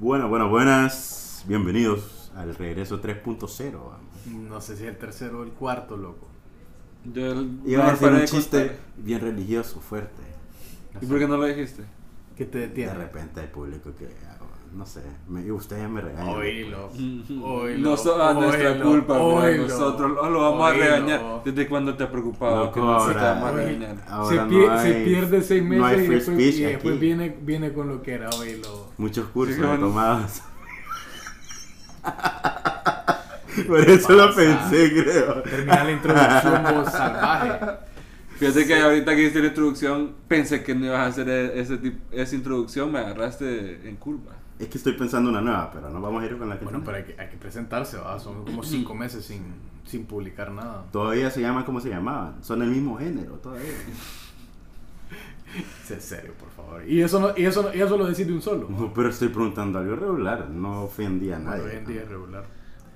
Bueno, bueno, buenas. Bienvenidos al regreso 3.0. No sé si el tercero o el cuarto, loco. Yo Iba a decir paré un de chiste contar. bien religioso, fuerte. ¿Y por qué no lo dijiste? ¿Qué te De detiene? repente hay público que, no sé, me, y ustedes me regañan. Oílo. No Oílo. so- a nuestra oílo, culpa, mira, oílo, nosotros lo, lo vamos a regañar. ¿Desde cuándo te ha preocupado Loco, que nosotros te ahora- vamos a Oye, regañar? Ahora se, no pie- hay- se pierde seis meses no y después, speech y después aquí. viene, viene con lo que era, oílo. Muchos cursos Sí, he bueno. tomado. Por eso lo pensé, creo. Termina la introducción vos salvaje. Fíjate que ahorita que hiciste la introducción, pensé que no ibas a hacer e- ese tip- esa introducción, me agarraste en curva. Es que estoy pensando una nueva, pero no vamos a ir con la que Bueno, tenemos. pero hay que, hay que presentarse, ¿va? Son como cinco meses sin, sin publicar nada. Todavía se llaman como se llamaban. Son el mismo género, todavía. Sé serio, por favor. Y eso, no, y eso, no- y eso lo decís de un solo. No, pero estoy preguntando algo regular. No ofendí a Bueno, nadie. hoy en día es regular.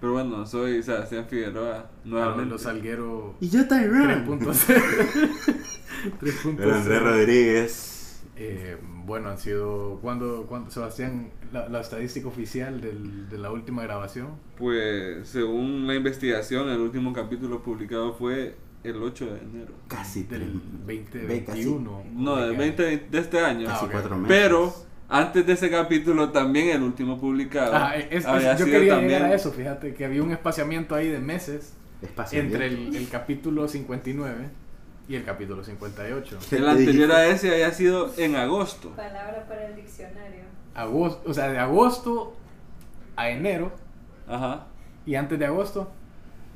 Pero bueno, soy Sebastián Figueroa, Nuevamente. nuevamente. Salguero Y yo Tyrone. 3.0. El Andrés 3.0. Rodríguez. Eh, bueno, han sido. ¿Cuándo, cuándo Sebastián, la, la estadística oficial del- de la última grabación? Pues, según la investigación, el último capítulo publicado fue el 8 de enero. Casi Del tres- 2021. No, del 20 de este año. Ah, Casi ok. cuatro meses. Pero antes de ese capítulo también el último publicado Ah, es- había yo sido quería también llegar a eso, fíjate, que había un espaciamiento ahí de meses entre el, el capítulo 59 y el capítulo 58. ¿Qué el te anterior a ese había sido en agosto. Palabra para el diccionario. Agosto, o sea, de agosto a enero Ajá. y antes de agosto.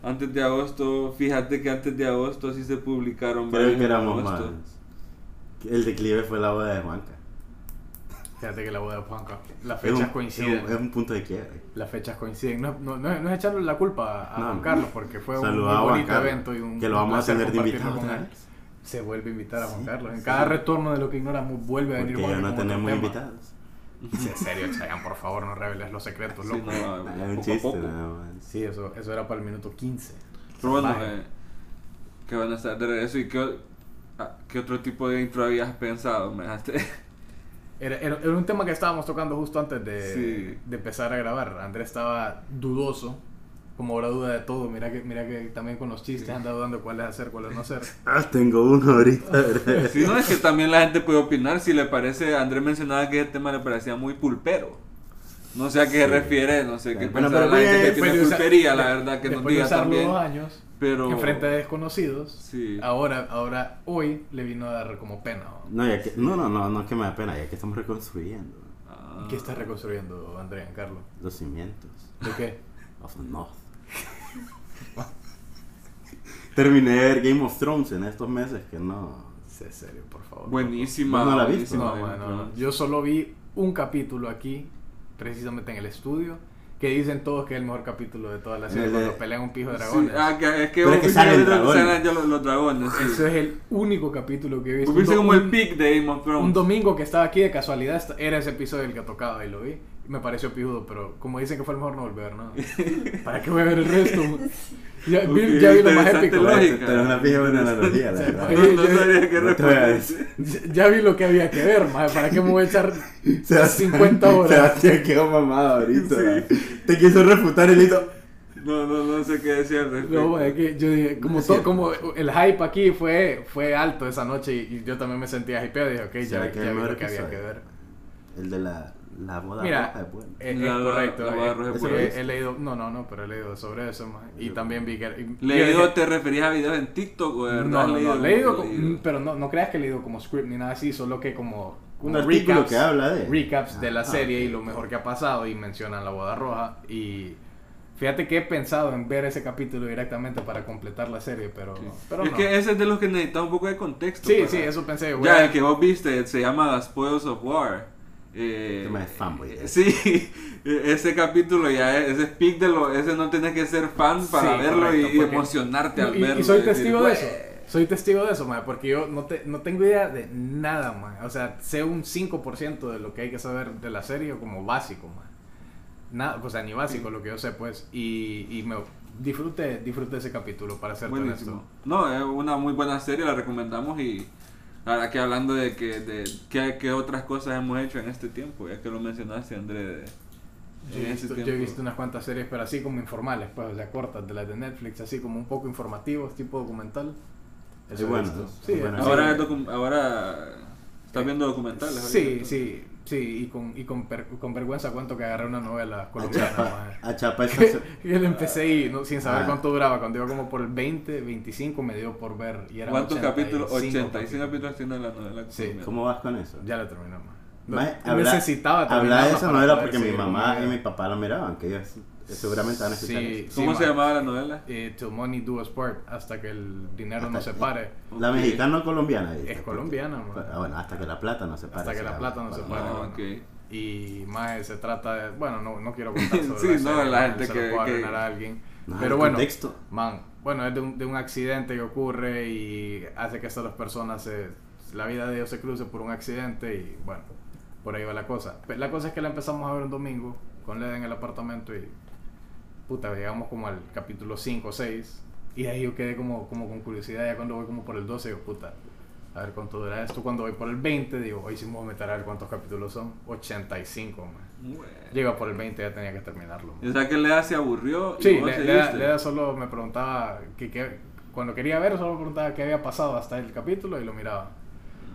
Antes de agosto, fíjate que antes de agosto sí se publicaron Creo varios que éramos más. El declive fue la boda de Juanca. Fíjate que la boda de Juanca, las Es un, fechas es coinciden. un- es un punto de quiebre. Las fechas coinciden. No, no, no, es- no es echarle la culpa a No, Juan. Carlos porque fue un muy bonito Carlos, evento y un que lo vamos a tener de invitado Se vuelve a invitar a Juan Sí, Carlos. En sí, cada sí. retorno de lo que ignoramos vuelve a venir Porque Juan ya no tenemos invitados. Sí, en serio, Chayanne, por favor, no reveles los secretos, Sí, loco. no, Es un chiste, más. Sí, eso, eso era para el minuto 15. Pero bueno, eh, que van a estar de regreso y qué, ah, qué otro tipo de intro habías pensado, me dejaste. Era, era, era un tema que estábamos tocando justo antes de, Sí. de empezar a grabar. Andrés estaba dudoso, como ahora duda de todo. Mira que, mira que también con los chistes Sí. anda dudando cuáles hacer, cuáles no hacer. Ah, tengo uno ahorita. Si no, es que también la gente puede opinar si le parece, Andrés mencionaba que el tema le parecía muy pulpero. No sé a qué se Sí. refiere, no sé qué Bueno, pensará pero la gente pues, que Después tiene pulpería, la verdad, que nos diga también. dos años Pero. en frente de desconocidos. Sí. Ahora, ahora, hoy le vino a dar como pena. ¿no? No, ya que, no, no, no, no es que me da pena, ya que estamos reconstruyendo Ah. ¿Qué está reconstruyendo Andrea Carlos? los cimientos ¿De qué? of the North. Terminé de ver Game of Thrones en estos meses que no. Sé serio, por favor. Buenísima. ¿Vos no la No, bueno, buenísima. no. Yo solo vi un capítulo aquí, precisamente en el estudio, que dicen todos que es el mejor capítulo de toda la serie cuando pelean un pijo de Sí, dragones. ah, que, es que Pero es que salen los- dragones. salen ya los, los dragones. sí. Ese es el único capítulo que he visto. Un do- como el un- pic de Game of Thrones. Un domingo que estaba aquí de casualidad, era ese episodio el que tocaba y lo vi. Me pareció pijudo, pero como dicen que fue el mejor no volver, ¿no? ¿Para qué voy a ver el resto? Ya, vi, ya vi lo más épico. lógica. Pero es una fija buena analogía, la verdad. No, no sabía qué No a responder. Ya, ya vi lo que había que ver, maje. ¿Para qué me voy a echar Sebastián- 50 horas? Sebastián quedó mamado ahorita. Te quiso refutar el hito. No, no, no sé qué decir al respecto. No, es que yo dije, como, Es todo, como el hype aquí fue, fue alto esa noche y, y yo también me sentía hypeado. Dije, ok, ya, ¿Será que ya vi lo que había que ver. El de la, la boda Mira, roja es bueno. Eh, La- es la- correcto. la eh, boda roja es buena. he, he leído, no, no, no, pero he leído sobre eso, maje. Y Yo- también vi que. y- ¿Leído te referías a videos en TikTok o de verdad? No, has no, no, leído? leído, como- leído? mm, pero no, no creas que he leído como script ni nada así, solo que como. Un como artículo que habla de. recaps de la Ah, serie ok, y lo mejor que ha pasado y mencionan la boda roja y fíjate que he pensado en ver ese capítulo directamente para completar la serie pero, Sí. pero es no. que ese es de los que necesita un poco de contexto. sí para- sí eso pensé. Ya, el que vos viste se llama The Spoils of War. Eh, Tema de fanboy, eh. Sí, ese capítulo ya es, ese es peak de lo, ese no tienes que ser fan para Sí, verlo correcto, y, y porque- emocionarte al y, y verlo. soy decir, testigo de "Güey". eso soy testigo de eso mae, porque yo no, te, no tengo idea de nada mae. o sea sé un 5% de lo que hay que saber de la serie como básico mae. nada o sea ni básico lo que yo sé pues y, y me disfrute disfrute ese capítulo para ser honesto No, es una muy buena serie, la recomendamos y verdad que hablando de que de qué, qué otras cosas hemos hecho en este tiempo, ya que lo mencionaste André, de, Yo he, ese visto, yo he visto unas cuantas series, pero así como informales, pues, o sea, cortas de las de Netflix, así como un poco informativos, tipo documental. Es he bueno, es Sí, bueno. sí. Ahora, es docu- ahora estás viendo documentales. Sí, ahorita? sí, sí, y con, y con, per- con vergüenza cuento que agarré una novela A colombiana. Chapa, a Chapa Que, se- que le empecé y no, sin saber Ah. cuánto duraba, cuando iba como por el 20, 25 me dio por ver. Y era ¿Cuántos 85 capítulos? 85 capítulos. capítulos tiene la novela. Sí. colombiana. ¿Cómo vas con eso? Ya la terminé, más. Maje, habla- necesitaba Habla de esa novela porque mi mamá y mi papá la miraban, que ellos seguramente van a escuchar Sí, eso. ¿Cómo sí, se ma. llamaba la novela? Eh, Till Money Do Us Part, hasta que el dinero Hasta- no se pare. La Ok. mexicana o colombiana. Es colombiana, man. Ah, bueno, hasta que la plata no se pare. Hasta que la plata no se pare. Ah, bueno. ok. Y más se trata de. Bueno, no, no quiero contar sobre Sí, la no, serie, la gente se que- que- a alguien. No, Pero bueno, contexto. man, bueno, es de un, de un accidente que ocurre y hace que estas dos personas se. La vida de ellos se cruce por un accidente y bueno, por ahí va la cosa. La cosa es que la empezamos a ver un domingo con Leda en el apartamento y. Puta, llegamos como al capítulo 5 o 6 y ahí yo quedé como, como con curiosidad. Ya cuando voy como por el 12, digo, puta, a ver cuánto dura esto. Cuando voy por el 20, digo, hoy sí me voy a meter a ver cuántos capítulos son. 85, man. Bueno. Llega por el 20, ya tenía que terminarlo. man. O sea que Lea se aburrió. y Sí, vos le, Leda, seguiste. Leda solo me preguntaba, que, que- cuando quería ver, solo me preguntaba qué había pasado hasta el capítulo y lo miraba.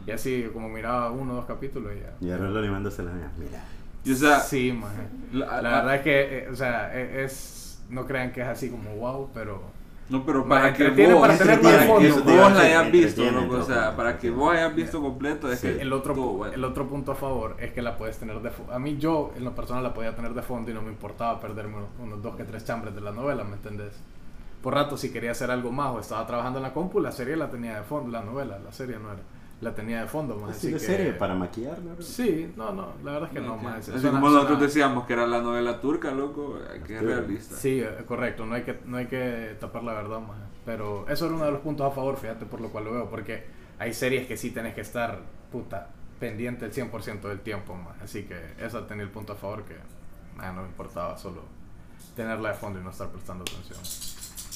Y así, como miraba uno o dos capítulos y ya. Y ahora lo animándose la mía. Mira. Y o sea, sí, man. la- La la- verdad es que, eh, o sea, e- es, no crean que es así como wow, pero No, pero para que vos, para tener para más que fondo, vos la hayas visto, loco, o sea, para que vos hayas visto completo, es Sí. que el otro, bueno. el otro punto a favor es que la puedes tener de fondo. A mí yo, en lo personal, la podía tener de fondo y no me importaba perderme unos, unos dos que tres chambres de la novela, ¿me entendés? Por rato, si quería hacer algo más o estaba trabajando en la compu, la serie la tenía de fondo, la novela, la serie no era. La tenía de fondo, más Así de que... serie para maquillar, ¿no? Sí, no, no, la verdad es que no, Ok. más. Así suena- como nosotros decíamos que era la novela turca, loco, que es realista. Sí, correcto, no hay que, no hay que tapar la verdad más. Pero eso era uno de los puntos a favor, fíjate, por lo cual lo veo, porque hay series que sí tenés que estar, puta, pendiente el 100% del tiempo más. Así que eso tenía el punto a favor que nada, no me importaba solo tenerla de fondo y no estar prestando atención.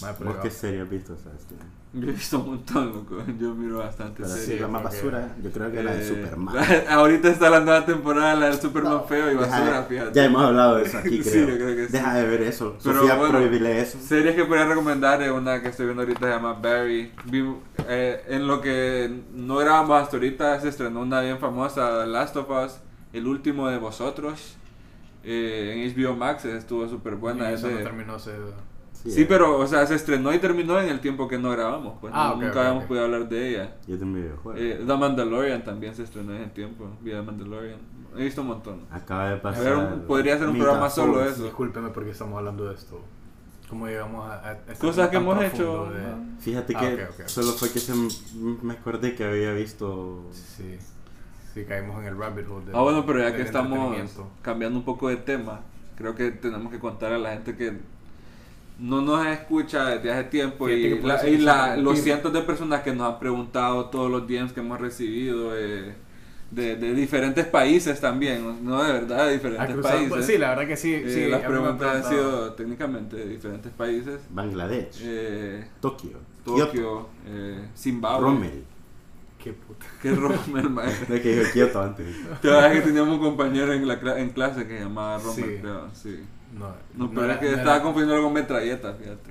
Mae, pero ¿Vos iba- qué serie has visto? Sebastián? Yo he visto un montón, loco, yo miro bastante Pero series. sí, Sí, la más basura, yo creo que la de Eh, Superman. Ahorita está la nueva temporada, la del Superman feo y basura, Ya- fíjate. Ya hemos hablado de eso aquí, Sí, creo. yo creo que sí. Deja de ver eso. Pero Sofía, bueno, prohibile eso. Series que podría recomendar es una que estoy viendo ahorita se llama Barry. Vi- eh, en lo que no grabamos hasta ahorita se estrenó una bien famosa, The Last of Us, El último de vosotros. eh, en HBO Max estuvo súper buena. y es eso no de- terminó ese... Sí, pero, o sea, se estrenó y terminó en el tiempo que no grabamos. Pues Ah, no- nunca habíamos podido hablar de ella. Yo tengo un videojuego. Eh, The Mandalorian también se estrenó en ese tiempo. Vi The Mandalorian. He visto un montón. Acaba de pasar. ver, podría ser un programa solo eso. Discúlpeme porque estamos hablando de esto. ¿Cómo llegamos a, a este Cosas que hemos hecho. de- Fíjate Ah, que solo fue que se me acordé que había visto. Sí, sí, caímos en el rabbit hole. del- Ah, bueno, pero ya que estamos cambiando un poco de tema, creo que tenemos que contar a la gente que no nos escucha desde hace tiempo y, la- y la- los cientos de personas que nos han preguntado todos los DMs que hemos recibido eh, de, de diferentes países también, no de verdad, de diferentes cruzado- países. pues, sí, la verdad que sí. Eh, sí las preguntas han sido técnicamente de diferentes países. Bangladesh, Eh, Tokio, Kioto, Tokio, eh, Zimbabue. Rommel. Qué puta. ¿Qué Rommel, maestro? De que dijo Kioto antes. Te que teníamos un compañero en, la cla- en clase que se llamaba Rommel, Sí. creo. Sí. No, No, pero era- es que no estaba era- confundiendo con metralleta, fíjate.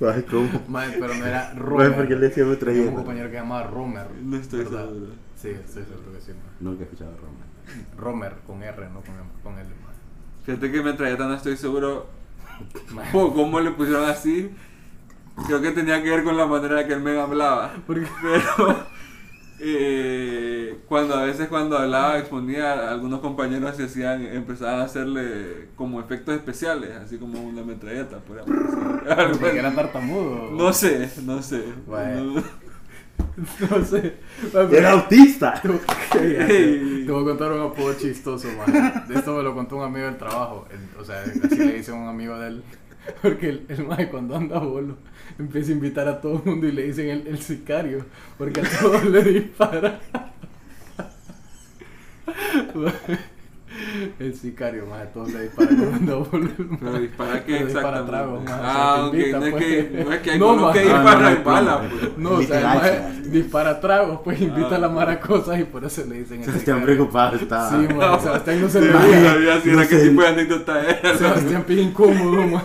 Ay, ¿cómo? Mae, pero no era Romer. ¿por qué le decíamos Tenía un metralleta? compañero que llamaba Romer. No estoy ¿verdad? seguro. Sí, estoy seguro que sí. mae. Nunca he escuchado a Rommel. Romer con R, no con, con L. mae. Fíjate que metralleta no estoy seguro Mae. po- cómo le pusieron así. Creo que tenía que ver con la manera en que el men hablaba. Porque- Pero eh, cuando a veces cuando hablaba, exponía, algunos compañeros se hacían, empezaban a hacerle como efectos especiales, así como una metralleta, por ejemplo. Porque era tartamudo. No sé, no sé. Bueno. No- no sé. ¡Era autista! Te voy- te voy a contar un apodo chistoso, man. De esto me lo contó un amigo del trabajo. El- o sea, así le dice a un amigo de él. Porque el, el mae cuando anda bolo empieza a invitar a todo el mundo y le dicen el, el sicario. Porque a todos le dispara. El sicario, más todos le disparan con volumen. Pero dispara que exactamente. tragos, más, ah, o sea, te invita, no es pues. que, no es que hay No, uno ma. que Ah, dispara no, bala, no. pues. No, o sea, el Literal, maje sí. dispara tragos, pues invita Ah. a la mara cosas y por eso le dicen el Sebastián sicario. preocupado estaba. Sí, man, Sebastián no se Sí, le sabía si no era qué tipo de anécdota era. Sebastián pide incómodo, man.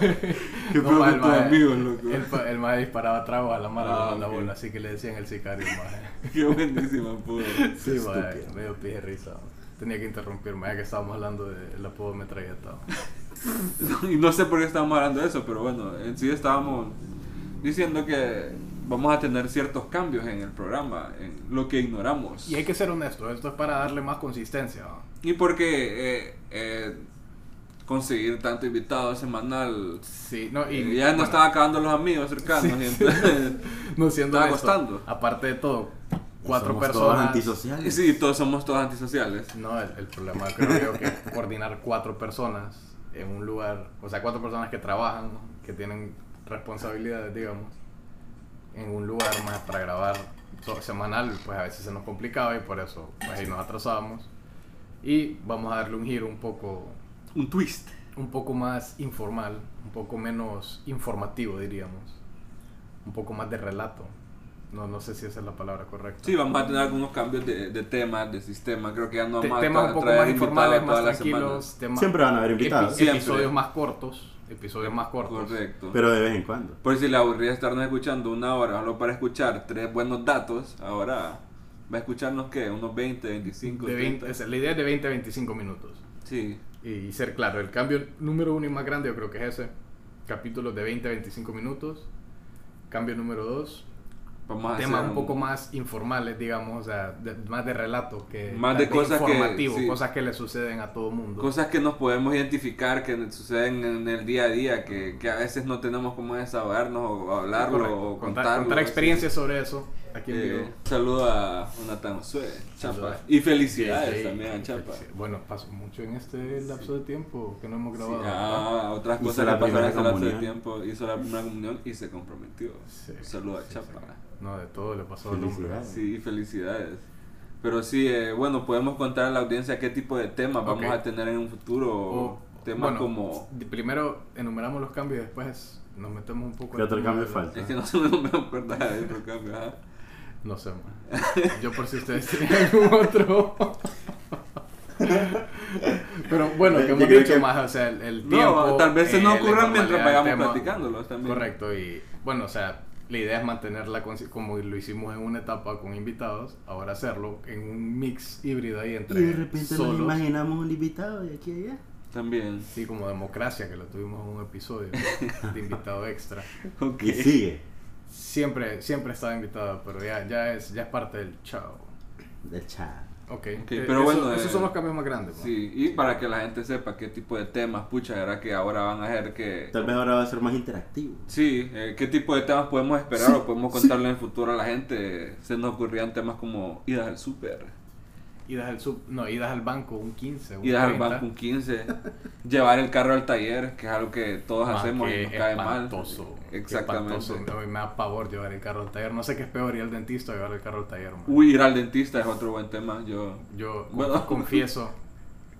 Qué No, ma, que el amigos, loco. El, el maje disparaba tragos a la mara Ah, con la bola, así que le decían el sicario, maje. Qué buenísima, pudo. Sí, maje, Estúpido. medio pije risa. Tenía que interrumpirme, ya que estábamos hablando del apodo metralleta. Y no sé por qué estábamos hablando de eso, pero bueno, en sí estábamos diciendo que vamos a tener ciertos cambios en el programa, en lo que ignoramos. Y hay que ser honesto, esto es para darle más consistencia. Y porque eh, eh, conseguir tanto invitado semanal, Sí, no, y eh, ya nos bueno, estaban acabando los amigos cercanos. Sí, y sí. entonces, no siendo estaba honesto, costando. aparte de todo, cuatro Somos todos personas. y antisociales. sí, todos somos todos antisociales. No, el, el problema creo yo que es coordinar cuatro personas en un lugar, o sea, cuatro personas que trabajan, ¿no? que tienen responsabilidades, digamos, en un lugar más para grabar semanal, pues a veces se nos complicaba y por eso pues ahí nos atrasábamos. Y vamos a darle un giro un poco, Un twist. un poco más informal, un poco menos informativo, diríamos, un poco más de relato. No, no sé si esa es la palabra correcta. Sí, vamos a tener algunos cambios de, de temas, de sistema. Creo que ya no vamos a temas tra- un poco traer más invitados informales, más tranquilos. temas- Siempre van a haber invitados. Epi- Siempre. Episodios más cortos. Episodios más cortos. Correcto. Pero de vez en cuando. Por si le aburría estarnos escuchando una hora solo para escuchar tres buenos datos, ahora va a escucharnos que unos 20, 25, De 30. 20, es- la idea es de 20 a 25 minutos. Sí, Y ser claro, el cambio número uno y más grande yo creo que es ese. Capítulos de 20 a 25 minutos. Cambio número dos. Vamos Temas hacer un poco más informales, digamos, o sea, de- más de relato que Más de cosas que- informativo, sí. cosas que le suceden a todo mundo. cosas que nos podemos identificar, que suceden en el día a día, que, que a veces no tenemos cómo desahogarnos o hablarlo o contar, contarlo. contar así. experiencias sobre eso aquí en Eh, vivo. saludo a Jonathan Josué, Chapa. Saludos. Y felicidades Sí, sí, también a Chapa. Bueno, pasó mucho en este lapso de tiempo que no hemos grabado. ah, otras Hizo cosas la pasaron en ese lapso de tiempo. Hizo la primera comunión y se comprometió. Sí, Saludo a Chapa. sí. No, de todo le pasó al hombre. Felicidades. Sí, felicidades. Pero sí, eh, bueno, podemos contar a la audiencia qué tipo de temas vamos Ok. a tener en un futuro. O, temas bueno, como... Primero enumeramos los cambios y después nos metemos un poco ¿Qué al otro tema cambio falta? Es que no se me acuerdo de otro cambio. ajá. No sé, man. Yo por si ustedes tienen algún otro. Pero bueno, que hemos dicho que- más, o sea, el, el No, tiempo. tal vez se eh, nos la ocurran mientras vayamos platicándolos también. Correcto, y bueno, o sea, la idea es mantenerla como lo hicimos en una etapa con invitados, ahora hacerlo en un mix híbrido ahí Y entre de repente nos imaginamos un invitado de aquí a allá. También. Sí, como democracia, que lo tuvimos en un episodio de invitado extra. Ok. Y sigue. Siempre, siempre estaba invitado, pero ya, ya, es, ya es parte del show. Del chat. Ok, Ok, eh, pero eso- bueno, esos eh, son los cambios más grandes. ¿no? Sí, y para que la gente sepa qué tipo de temas, pucha, era que ahora van a ser que... Tal vez ahora va a ser más interactivo. Sí, eh, qué tipo de temas podemos esperar o podemos contarle en el futuro a la gente. Se nos ocurrían temas como idas al súper, Idas al sub, no, idas al banco un 15, un idas al 30. banco un 15, llevar el carro al taller, que es algo que todos Man, hacemos y nos cae mal. Exactamente. espantoso. A mí me da pavor llevar el carro al taller. No sé qué es peor, ir al dentista o llevar el carro al taller. man. Uy, ir al dentista es otro buen tema. Yo Yo Bueno. confieso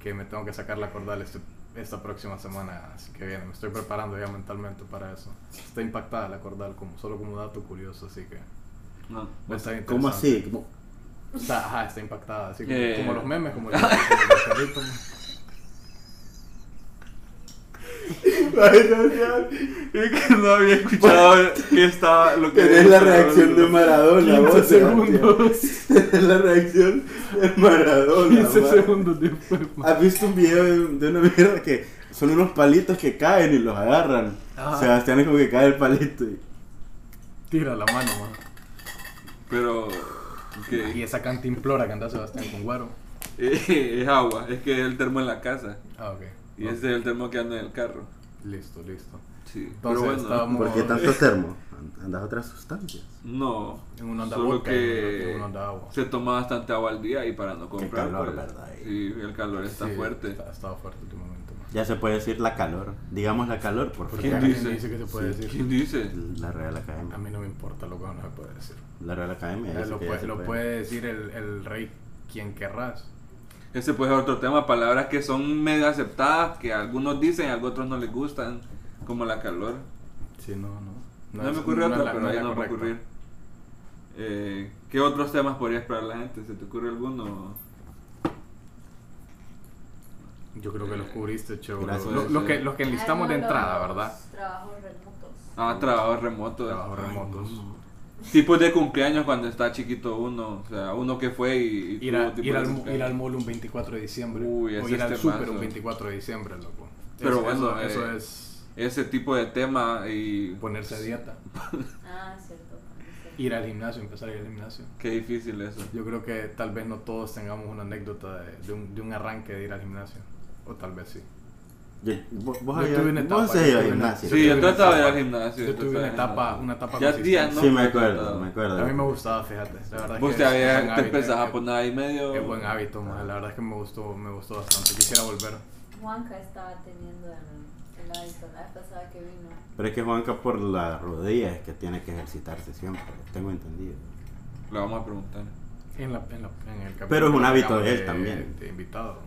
que me tengo que sacar la cordal este- esta próxima semana, así que viene. Me estoy preparando ya mentalmente para eso. Está impactada la cordal, como, solo como dato curioso, así que no. interesante. ¿Cómo así? ¿Cómo? Está, ajá, está impactada, así como, Eh. como los memes, como el, como el perrito, man. Es que no había escuchado que estaba lo que Tenés la reacción de Maradona, 15 vos, segundos. Tenés la reacción de Maradona. 15 man. segundos después. ¿Has visto un video de, de una mierda que son unos palitos que caen y los agarran? Ajá. Sebastián es como que cae el palito y... Tira la mano, man. Pero. Ok. Y esa cantimplora que anda Sebastián con guaro. Es agua, es que es el termo en la casa. Ah, ok. Y ese es el termo que anda en el carro. Listo, listo. Sí. Entonces, Pero bueno, estábamos- ¿Por qué tanto termo? Andas otras sustancias. no. En uno anda Solo en que uno anda agua. se toma bastante agua al día y para no comprar. calor, pues, ¿verdad? Sí, el calor está Sí, fuerte. Está, ha estado fuerte últimamente. Ya se puede decir la calor. Digamos la calor, por Porque ¿Quién favor. alguien dice? dice que se puede Sí. decir. ¿Quién dice? La Real A Academia. mí no me importa lo que no se puede decir. La Real Academia. Eh, dice lo ya puede, se lo puede decir el, el rey quien querrás. Ese puede ser otro tema, palabras que son medio aceptadas, que algunos dicen, a otros no les gustan, como la calor. Sí, no, no. No, es- me ocurre no la- pero no la no va a correcta. ocurrir. Eh, ¿Qué otros temas podría esperar la gente? ¿Se te ocurre alguno? Yo creo que los cubriste, chévere. Los, los que, los que enlistamos de entrada, ¿verdad? Trabajos remotos. Ah, trabajos remotos. Trabajos remotos. Tipos de cumpleaños cuando está chiquito uno. O sea, uno que fue y... y Ir, a- tipo ir de al, ir al mall un 24 de diciembre. Uy, o ese ir al es super un 24 de diciembre, loco. Pero Eso- bueno, eso, eso eh, es Ese tipo de tema y... ponerse a dieta. Ah, cierto. cierto. Ir al gimnasio, empezar a ir al gimnasio. Qué difícil eso. Yo creo que tal vez no todos tengamos una anécdota de, de un, de un arranque de ir al gimnasio. O tal vez sí. Yo- vos vos Yo tuve una vos etapa, has ido al gimnasio. Sí, yo trataba de ir al etapa- gimnasio. yo tuve una etapa- una etapa Ya días, ¿no? Sí, me Pero acuerdo, me acuerdo. A mí me gustaba, fíjate. La verdad es Vos que te, es buen te hábito, empezás a poner ahí medio... Es buen hábito, man. La verdad es que me gustó, me gustó bastante. Quisiera volver. Juanca estaba teniendo el, el hábito la vez pasada que vino. Pero es que Juanca por la rodilla es que tiene que ejercitarse siempre, tengo entendido. Le vamos a preguntar. En, la, en, la, en el capítulo Pero es un hábito de él también. De invitado.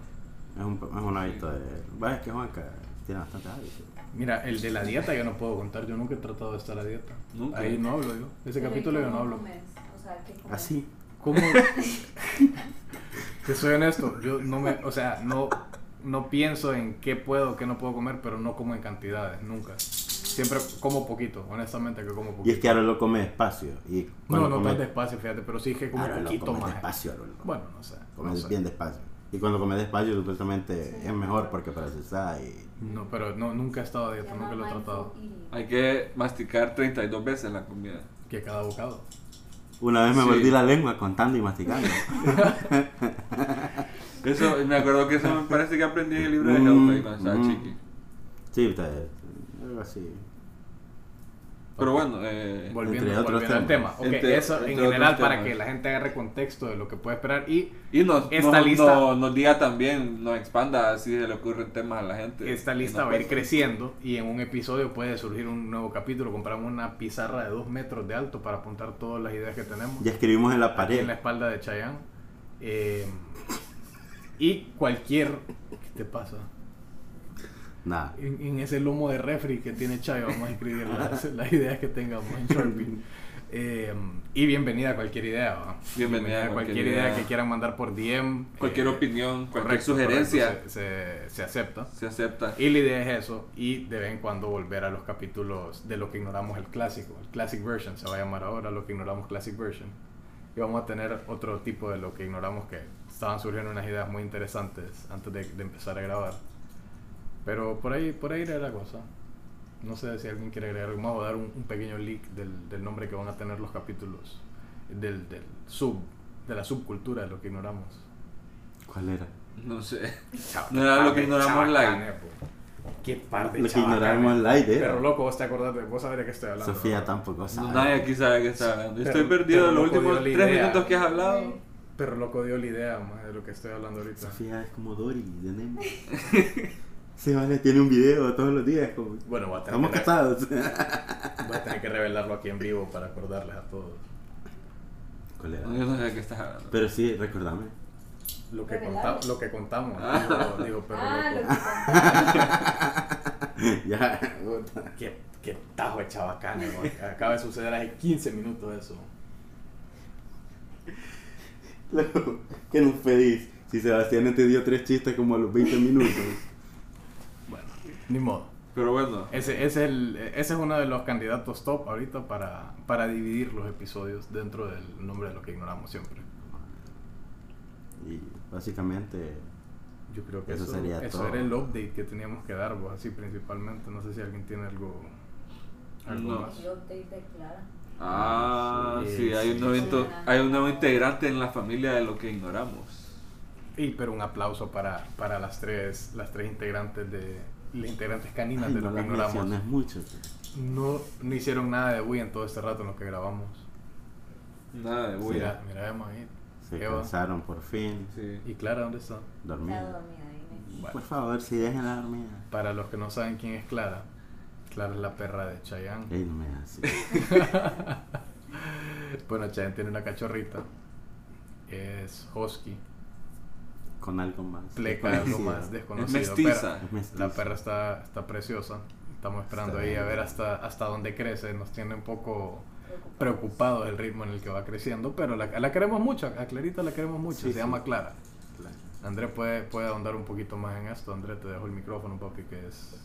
Es un, es un hábito de... Va, es que Juanca tiene bastante hábito. Mira, el de la dieta yo no puedo contar. Yo nunca he tratado de estar a dieta. Nunca. Ahí no hablo yo. Ese Pero, ¿y capítulo yo no hablo. comes? O sea, ¿qué comes? Así. ¿Cómo? Te soy honesto, yo no me, o sea, no, no pienso en qué puedo, qué no puedo comer, pero no como en cantidades, nunca. Siempre como poquito, honestamente que como poquito. Y es que ahora lo come despacio. Y no, no come- tan despacio, fíjate, pero sí que como Ahora lo poquito comes más. despacio, Arolo. Bueno, no sé. no Comes sé. bien despacio. Y cuando comes despacio supuestamente es mejor porque procesás y... No, pero no, nunca he estado a dieta, nunca lo he tratado. Hay que masticar 32 veces la comida. Que cada bocado. Una vez me Sí. mordí la lengua contando y masticando. Eso, me acuerdo que eso me parece que aprendí en el libro de Mm, Help ahí cuando estaba mm. chiqui. Sí, usted- algo así. Pero bueno, eh, Volviendo, Entre otros volviendo al tema. temas. Ok, Entre- eso en general para que la gente agarre contexto de lo que puede esperar y y nos, Esta nos, lista- nos- nos diga también, nos expanda si se le ocurren temas a la gente. Esta lista va a ir creciendo y en un episodio puede surgir un nuevo capítulo. Compramos una pizarra de dos metros de alto para apuntar todas las ideas que tenemos Ya escribimos en la aquí pared. en la espalda de Chayanne. Eh, y cualquier... ¿Qué te pasa? Nada. En, en ese lomo de refri que tiene Chayo vamos a escribir las, las ideas que tengamos en Sharpie. Eh, y bienvenida a cualquier idea. ¿va? Bienvenida a cualquier, cualquier idea idea. que quieran mandar por DM. Cualquier eh, opinión, cualquier correcto, sugerencia correcto, se- se- se acepta. se acepta. Y la idea es eso, y de vez en cuando volver a los capítulos de lo que ignoramos el clásico, el Classic Version se va a llamar ahora lo que ignoramos Classic Version. Y vamos a tener otro tipo de lo que ignoramos que estaban surgiendo unas ideas muy interesantes antes de, de empezar a grabar. Pero por ahí, por ahí era la cosa. No sé si alguien quiere agregar algo más o dar un, un pequeño leak del, del nombre que van a tener los capítulos, del, del sub, de la subcultura de lo que ignoramos. ¿Cuál era? No sé. No era lo que de ignoramos po. Qué par de Lo que ignoramos live era. Pero loco, vos te acordás de, vos sabés de qué estoy hablando. Sofía ¿no? tampoco sabe. Nadie aquí sabe qué está hablando. Pero- Estoy perdido pero en los últimos tres idea. minutos que has hablado. Pero loco dio la idea más de lo que estoy hablando ahorita. Sofía es como Dory de Nemo. Sí, vale, tiene un video todos los días. Como... Bueno, voy a, tener Estamos que casados. voy a tener que revelarlo aquí en vivo para acordarles a todos. ¿Cuál era? No, Yo no sé de qué estás hablando. Pero sí, recordame. Lo que, conta- lo que contamos. Ah. Digo, digo, pero ah, lo loco. que ya. Qué, qué tajo de chabacane, güey. Acaba de suceder hace 15 minutos eso. Luego, ¿Qué nos pedís? Si Sebastián te dio tres chistes como a los 20 minutos. Ni modo. Pero bueno, Ese, ese es el, ese es uno de los candidatos top ahorita para, para dividir los episodios dentro del nombre de lo que ignoramos siempre. Y básicamente, Yo creo que Eso eso, sería eso todo. era el update que teníamos que dar, pues, así principalmente. No sé si alguien tiene algo, algo No. más. el update de Clara. ah, Sí, sí, hay un, nuevo hay un nuevo integrante en la familia de lo que ignoramos. Y pero un aplauso para, para las tres las tres integrantes de las integrantes caninas ay, de no lo que las ignoramos. mucho. No, no hicieron nada de Wii en todo este rato en lo que grabamos. Nada de bulla. Mira, mira, vemos ahí. Se Eva. cansaron por fin. Sí. ¿Y Clara dónde está? Dormida ahí. Bueno, Por favor, si dejen la dormida. para los que no saben quién es Clara, Clara es la perra de Chayanne. Ey, no me hagas así. Bueno, Chayanne tiene una cachorrita. Es Husky. Con algo más. pleca, algo desconocido. más Es desconocido. Es. Pero la perra está, está preciosa. Estamos esperando Está ahí a ver hasta, hasta dónde crece. Nos tiene un poco Preocupado. preocupados el ritmo en el que va creciendo, pero la, la queremos mucho, a Clarita la queremos mucho, Sí, se sí. llama Clara. André puede, puede ahondar un poquito más en esto. André, te dejo el micrófono, papi, que es...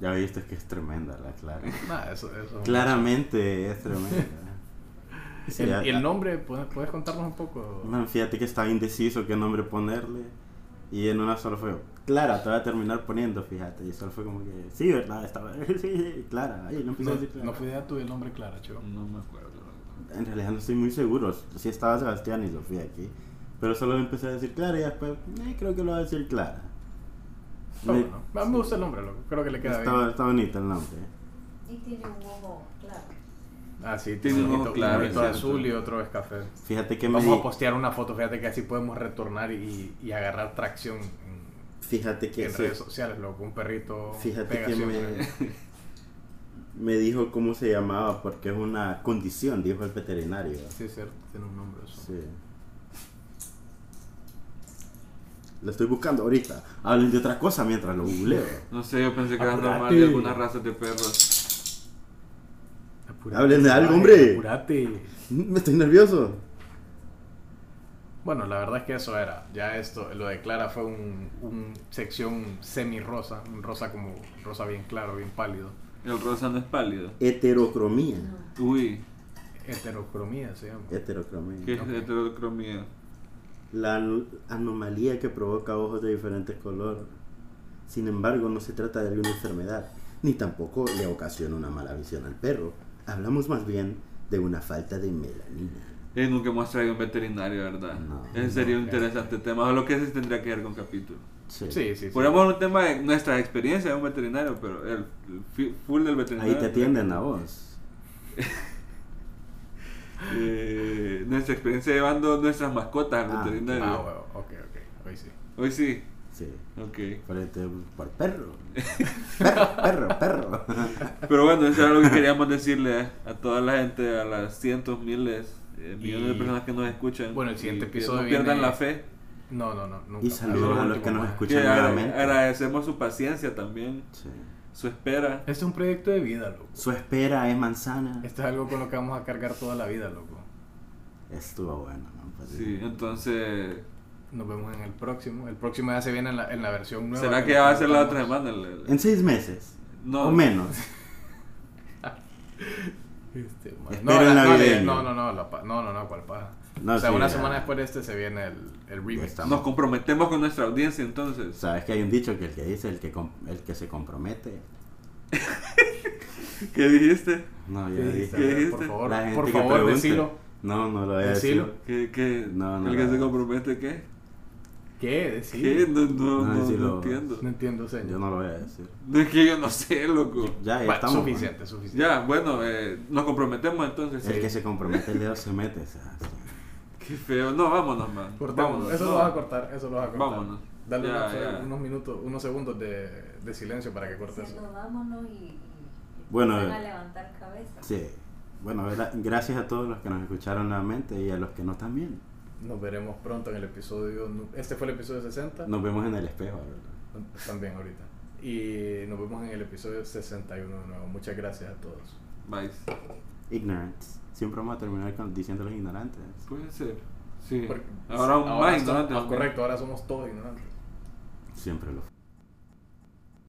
Ya viste que es tremenda la Clara. Nah, eso, eso Claramente es tremenda. Sí, El, y el nombre, ¿puedes, puedes contarnos un poco? Man, fíjate que estaba indeciso qué nombre ponerle. Y en una solo fue, Clara, te voy a terminar poniendo, fíjate. Y solo fue como que, sí, ¿verdad? Estaba, sí, Clara. Ay, no No, a decir Clara. no fue idea tuya el nombre Clara, chico. No me acuerdo. En realidad no estoy muy seguro. Sí estaba Sebastián y Sofía aquí. Pero solo le empecé a decir Clara y después, eh, creo que lo voy a decir Clara. Está Me- bueno. Me gusta el nombre, loco. Creo que le queda Está, bien. está bonito el nombre. Y tiene un ojo claro. Ah, sí, Tiene un ojito, claro, un ojito es cierto. azul y otro es café. Fíjate que me Vamos a postear una foto, fíjate que así podemos retornar y, y agarrar tracción en, Fíjate que en sí. redes sociales, loco. Un perrito Fíjate que me, me dijo cómo se llamaba porque es una condición, dijo el veterinario. Sí, es cierto, tiene un nombre eso. Sí. Lo estoy buscando ahorita. Hablen de otra cosa mientras lo googleo. No sé, yo pensé que era Apurate. normal de algunas razas de perros. Apurate, Hablen de algo, hombre. Apurate. Me estoy nervioso. Bueno, la verdad es que eso era. Ya esto, lo de Clara fue un, un sección semi rosa, un rosa como rosa bien claro, bien pálido. El rosa no es pálido. Heterocromía. Uy, Heterocromía se llama. Heterocromía. ¿qué es Ok. heterocromía? La anomalía que provoca ojos de diferentes colores. Sin embargo, no se trata de alguna enfermedad, ni tampoco le ocasiona una mala visión al perro. Hablamos más bien de una falta de melanina. Nunca hemos traído un veterinario, ¿verdad? No. Ese sería un No, interesante tema. Solo que ese tendría que ver con capítulo. Sí. Sí, sí, sí. Podríamos un tema de nuestra experiencia de un veterinario, pero el, full del veterinario. Ahí te atienden a vos. Eh, nuestra experiencia llevando nuestras mascotas al Ah, veterinario. Ah, bueno, ok, ok. Hoy sí. Hoy sí. Sí. Ok. Por, este- por perro. Perro, perro, perro. Pero bueno, eso era lo que queríamos decirle a toda la gente, a las cientos, miles, eh, millones de Y- personas que nos escuchan. Bueno, el siguiente episodio No pierdan viene- la fe. No, no, no. Nunca. Y saludos a los que nos escuchan agra- nuevamente. agradecemos su paciencia también, Sí. su espera. Este es un proyecto de vida, loco. Su espera es manzana. Esto es algo con lo que vamos a cargar toda la vida, loco. Estuvo bueno, ¿no? Pues, Sí, entonces. Nos vemos en el próximo. El próximo ya se viene en la, en la versión nueva. ¿Será que ya va a ser la otra semana? el- el- En seis meses. No. O menos. Este. Espero no, la- no, navideño. no, no, no, la pa- no, no, no, cuál paja. No, o sea, sí, una ya. semana después de este se viene el, el remix. estamos. Nos comprometemos con nuestra audiencia entonces. Sabes que hay un dicho que el que dice el que, com- el que se compromete. ¿Qué dijiste? No, ya ¿Qué dije. dijiste? ¿Qué dijiste? Por favor, La gente por que favor, pregunte. decilo. No, no lo voy a Decilo. decir. ¿Qué, qué? No, no, ¿El que no. se compromete qué? ¿Qué? Decilo. ¿Qué? No, no, No, no, decilo. no entiendo. No entiendo, señor. Yo no lo voy a decir. No es que yo no sé, loco. Ya, ya estamos. suficiente, suficiente. Ya, bueno, eh, nos comprometemos entonces. El sí. que se compromete el dedo se mete. o sea, sí. Qué feo. No, vámonos, man. Cortemos. Vámonos, Eso no. lo vas a cortar, eso lo vas a cortar. Vámonos. Dale Ya, unos, ya. unos minutos, unos segundos de, de silencio para que cortes vámonos y, y Bueno, van eh, a levantar cabeza. Sí. Bueno, gra- gracias a todos los que nos escucharon nuevamente y a los que no también. Nos veremos pronto en el episodio. Este fue el episodio 60. Nos vemos en el espejo. ¿verdad? También ahorita. Y nos vemos en el episodio 61 de nuevo. Muchas gracias a todos. Bye. Ignorance. Siempre vamos a terminar con, diciendo los ignorantes. Puede ser. Sí. Porque- Ahora un más está- ignorante. ah, correcto, ahora somos todos ignorantes. Siempre lo